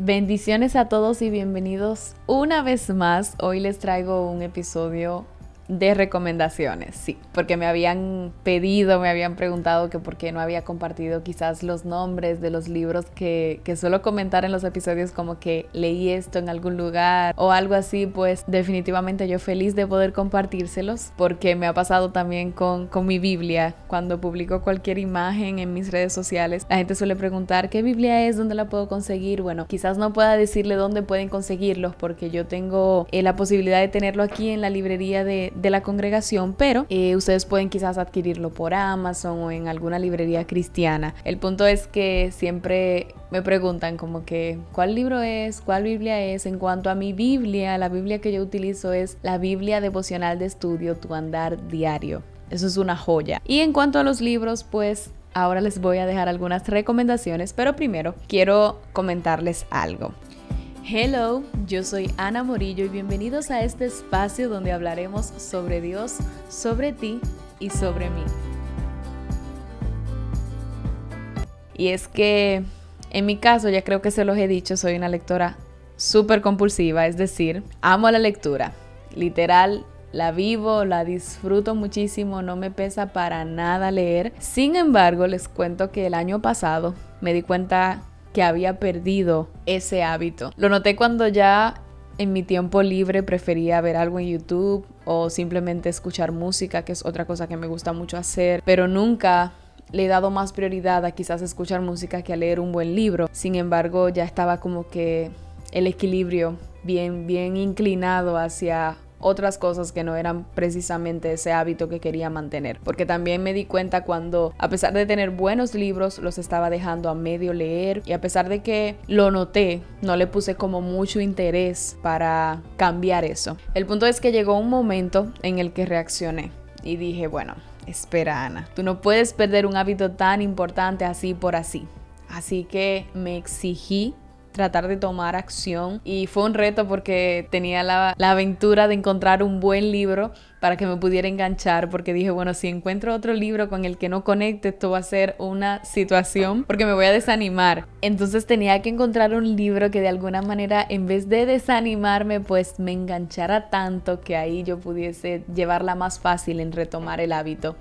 Bendiciones a todos y bienvenidos una vez más. Hoy les traigo un episodio de recomendaciones, sí, porque me habían pedido, me habían preguntado que por qué no había compartido quizás los nombres de los libros que, que suelo comentar en los episodios como que leí esto en algún lugar o algo así, pues definitivamente yo feliz de poder compartírselos porque me ha pasado también con, con mi Biblia, cuando publico cualquier imagen en mis redes sociales, la gente suele preguntar qué Biblia es, dónde la puedo conseguir, bueno, quizás no pueda decirle dónde pueden conseguirlos porque yo tengo eh, la posibilidad de tenerlo aquí en la librería de de la congregación, pero eh, ustedes pueden quizás adquirirlo por Amazon o en alguna librería cristiana. El punto es que siempre me preguntan como que cuál libro es, cuál Biblia es. En cuanto a mi Biblia, la Biblia que yo utilizo es la Biblia devocional de estudio, tu andar diario. Eso es una joya. Y en cuanto a los libros, pues ahora les voy a dejar algunas recomendaciones, pero primero quiero comentarles algo. Hello, yo soy Ana Morillo y bienvenidos a este espacio donde hablaremos sobre Dios, sobre ti y sobre mí. Y es que en mi caso, ya creo que se los he dicho, soy una lectora súper compulsiva, es decir, amo la lectura. Literal, la vivo, la disfruto muchísimo, no me pesa para nada leer. Sin embargo, les cuento que el año pasado me di cuenta había perdido ese hábito. Lo noté cuando ya en mi tiempo libre prefería ver algo en YouTube o simplemente escuchar música, que es otra cosa que me gusta mucho hacer, pero nunca le he dado más prioridad a quizás escuchar música que a leer un buen libro. Sin embargo, ya estaba como que el equilibrio bien bien inclinado hacia otras cosas que no eran precisamente ese hábito que quería mantener. Porque también me di cuenta cuando, a pesar de tener buenos libros, los estaba dejando a medio leer y a pesar de que lo noté, no le puse como mucho interés para cambiar eso. El punto es que llegó un momento en el que reaccioné y dije, bueno, espera Ana, tú no puedes perder un hábito tan importante así por así. Así que me exigí tratar de tomar acción y fue un reto porque tenía la, aventura de encontrar un buen libro para que me pudiera enganchar porque dije, bueno, si encuentro otro libro con el que no conecte, esto va a ser una situación porque me voy a desanimar. Entonces tenía que encontrar un libro que de alguna manera, en vez de desanimarme, pues me enganchara tanto que ahí yo pudiese llevarla más fácil en retomar el hábito.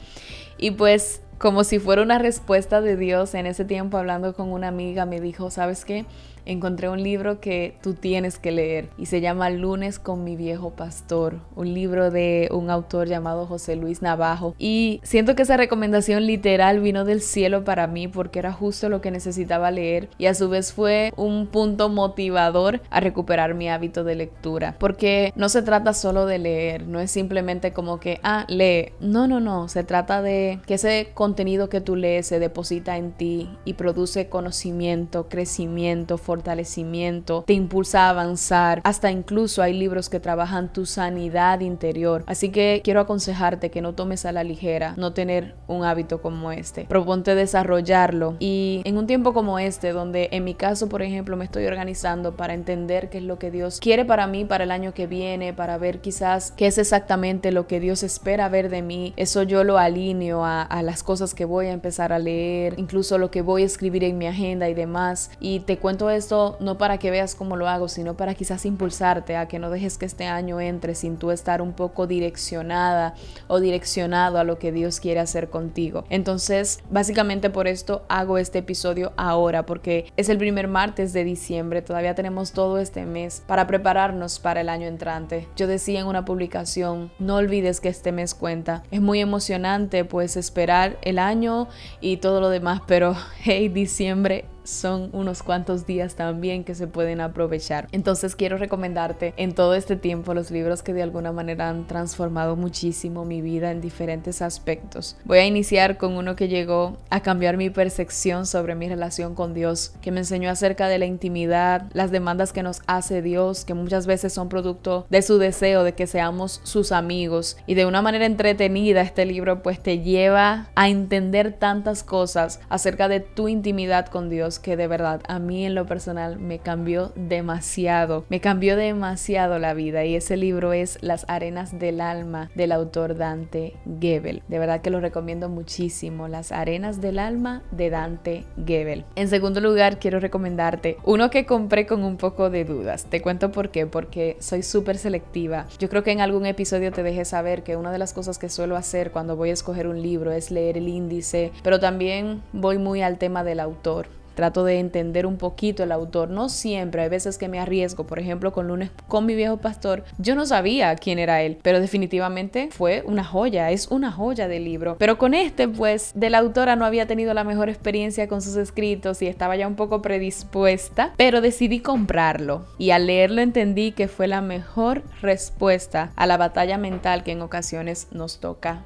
Y pues como si fuera una respuesta de Dios, en ese tiempo hablando con una amiga me dijo, ¿sabes qué? Encontré un libro que tú tienes que leer y se llama Lunes con mi viejo pastor, un libro de un autor llamado José Luis Navajo. Y siento que esa recomendación literal vino del cielo para mí porque era justo lo que necesitaba leer y a su vez fue un punto motivador a recuperar mi hábito de lectura. Porque no se trata solo de leer, no es simplemente como que, ah, lee. No, no, no, se trata de que ese contenido que tú lees se deposita en ti y produce conocimiento, crecimiento, fortaleza fortalecimiento, te impulsa a avanzar, hasta incluso hay libros que trabajan tu sanidad interior. Así que quiero aconsejarte que no tomes a la ligera no tener un hábito como este. Proponte desarrollarlo y en un tiempo como este, donde en mi caso, por ejemplo, me estoy organizando para entender qué es lo que Dios quiere para mí para el año que viene, para ver quizás qué es exactamente lo que Dios espera ver de mí, eso yo lo alineo a, a las cosas que voy a empezar a leer, incluso lo que voy a escribir en mi agenda y demás. Y te cuento esto no para que veas cómo lo hago, sino para quizás impulsarte a que no dejes que este año entre sin tú estar un poco direccionada o direccionado a lo que Dios quiere hacer contigo. Entonces, básicamente por esto hago este episodio ahora, porque es el primer martes de diciembre, todavía tenemos todo este mes para prepararnos para el año entrante. Yo decía en una publicación, no olvides que este mes cuenta. Es muy emocionante pues esperar el año y todo lo demás, pero hey, diciembre son unos cuantos días también que se pueden aprovechar. Entonces quiero recomendarte en todo este tiempo los libros que de alguna manera han transformado muchísimo mi vida en diferentes aspectos. Voy a iniciar con uno que llegó a cambiar mi percepción sobre mi relación con Dios, que me enseñó acerca de la intimidad, las demandas que nos hace Dios, que muchas veces son producto de su deseo de que seamos sus amigos. Y de una manera entretenida este libro pues te lleva a entender tantas cosas acerca de tu intimidad con Dios que de verdad a mí en lo personal me cambió demasiado, me cambió demasiado la vida y ese libro es Las arenas del alma del autor Dante Gebel. De verdad que lo recomiendo muchísimo, Las arenas del alma de Dante Gebel. En segundo lugar, quiero recomendarte uno que compré con un poco de dudas. Te cuento por qué, porque soy súper selectiva. Yo creo que en algún episodio te dejé saber que una de las cosas que suelo hacer cuando voy a escoger un libro es leer el índice, pero también voy muy al tema del autor trato de entender un poquito el autor. No siempre, hay veces que me arriesgo. Por ejemplo, con Lunes con mi viejo pastor, yo no sabía quién era él, pero definitivamente fue una joya, es una joya de libro. Pero con este, pues, de la autora no había tenido la mejor experiencia con sus escritos y estaba ya un poco predispuesta, pero decidí comprarlo. Y al leerlo entendí que fue la mejor respuesta a la batalla mental que en ocasiones nos toca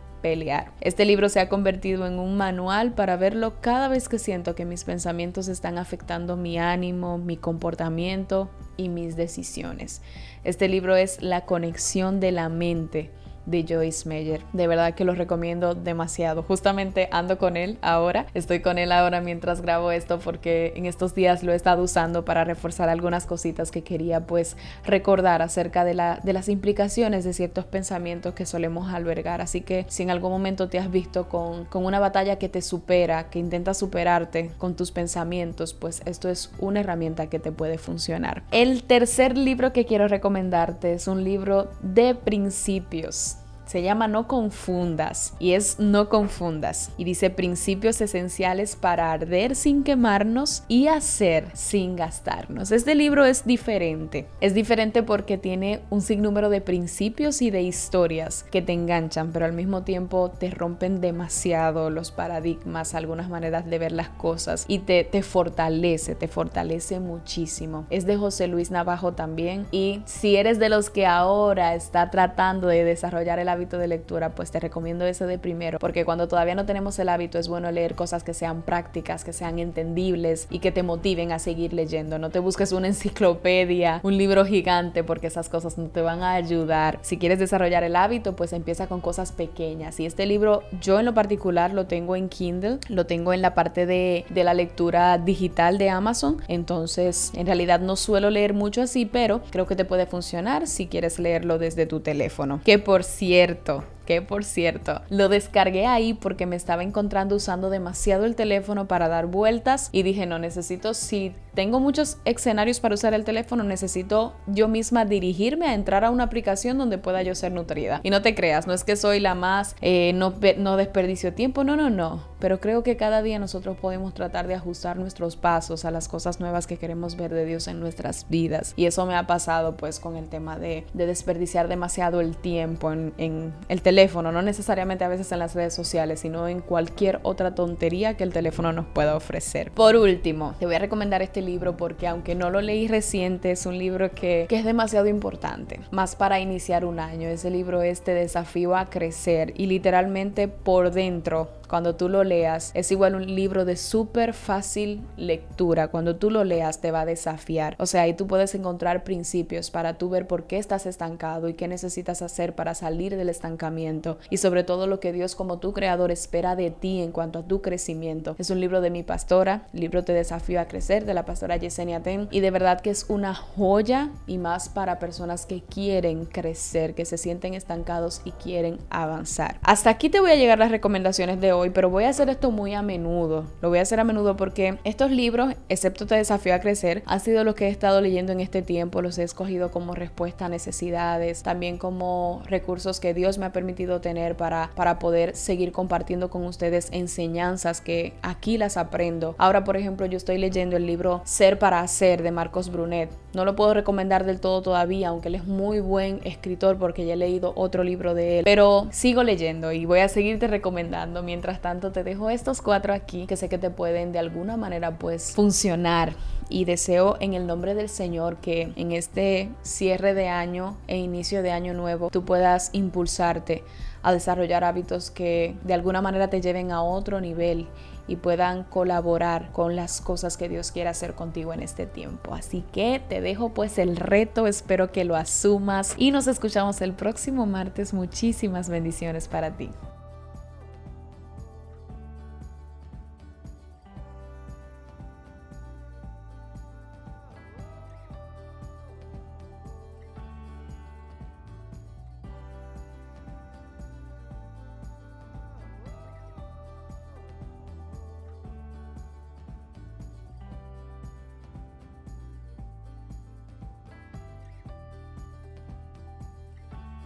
Este libro se ha convertido en un manual para verlo cada vez que siento que mis pensamientos están afectando mi ánimo, mi comportamiento y mis decisiones. Este libro es La conexión de la mente de Joyce Meyer. De verdad que lo recomiendo demasiado. Justamente ando con él ahora. Estoy con él ahora mientras grabo esto porque en estos días lo he estado usando para reforzar algunas cositas que quería pues recordar acerca de, la, de las implicaciones de ciertos pensamientos que solemos albergar. Así que si en algún momento te has visto con, con una batalla que te supera, que intenta superarte con tus pensamientos, pues esto es una herramienta que te puede funcionar. El tercer libro que quiero recomendarte es un libro de principios se llama No confundas y es No confundas y dice principios esenciales para arder sin quemarnos y hacer sin gastarnos. Este libro es diferente. Es diferente porque tiene un sinnúmero de principios y de historias que te enganchan, pero al mismo tiempo te rompen demasiado los paradigmas, algunas maneras de ver las cosas y te, te fortalece, te fortalece muchísimo. Es de José Luis Navajo también y si eres de los que ahora está tratando de desarrollar el hábito de lectura, pues te recomiendo ese de primero, porque cuando todavía no tenemos el hábito es bueno leer cosas que sean prácticas, que sean entendibles y que te motiven a seguir leyendo. No te busques una enciclopedia, un libro gigante, porque esas cosas no te van a ayudar. Si quieres desarrollar el hábito, pues empieza con cosas pequeñas. Y este libro, yo en lo particular lo tengo en Kindle, lo tengo en la parte de, de la lectura digital de Amazon. Entonces, en realidad no suelo leer mucho así, pero creo que te puede funcionar si quieres leerlo desde tu teléfono. Que por cierto, certo. Que por cierto, lo descargué ahí porque me estaba encontrando usando demasiado el teléfono para dar vueltas y dije, no, necesito, si tengo muchos escenarios para usar el teléfono, necesito yo misma dirigirme a entrar a una aplicación donde pueda yo ser nutrida. Y no te creas, no es que soy la más, eh, no, no desperdicio tiempo, no, no, no. Pero creo que cada día nosotros podemos tratar de ajustar nuestros pasos a las cosas nuevas que queremos ver de Dios en nuestras vidas. Y eso me ha pasado pues con el tema de, desperdiciar demasiado el tiempo en, en el teléfono, no necesariamente a veces en las redes sociales, sino en cualquier otra tontería que el teléfono nos pueda ofrecer. Por último, te voy a recomendar este libro porque aunque no lo leí reciente, es un libro que, que es demasiado importante, más para iniciar un año. Ese libro es Te desafío a crecer y literalmente por dentro cuando tú lo leas, es igual un libro de súper fácil lectura. Cuando tú lo leas te va a desafiar. O sea, ahí tú puedes encontrar principios para tú ver por qué estás estancado y qué necesitas hacer para salir del estancamiento. Y sobre todo lo que Dios como tu creador espera de ti en cuanto a tu crecimiento. Es un libro de mi pastora, libro Te desafío a crecer, de la pastora Yesenia Ten. Y de verdad que es una joya y más para personas que quieren crecer, que se sienten estancados y quieren avanzar. Hasta aquí te voy a llegar las recomendaciones de hoy pero voy a hacer esto muy a menudo. Lo voy a hacer a menudo porque estos libros, excepto Te desafío a crecer, han sido los que he estado leyendo en este tiempo. Los he escogido como respuesta a necesidades, también como recursos que Dios me ha tener para, para poder seguir compartiendo con ustedes enseñanzas que aquí las aprendo. Ahora, por ejemplo, yo estoy leyendo el libro Ser para Hacer de Marcos Brunet. No lo puedo recomendar del todo todavía, aunque él es muy buen escritor porque ya he leído otro libro de él. Pero sigo leyendo y voy a seguirte recomendando mientras tanto, te dejo estos cuatro aquí que sé que te pueden de alguna manera pues funcionar y deseo en el nombre del Señor que en este cierre de año e inicio de año nuevo tú puedas impulsarte a desarrollar hábitos que de alguna manera te lleven a otro nivel y puedan colaborar con las cosas que Dios quiere hacer contigo en este tiempo. Así que te dejo pues el reto, espero que lo asumas y nos escuchamos el próximo martes. Muchísimas bendiciones para ti.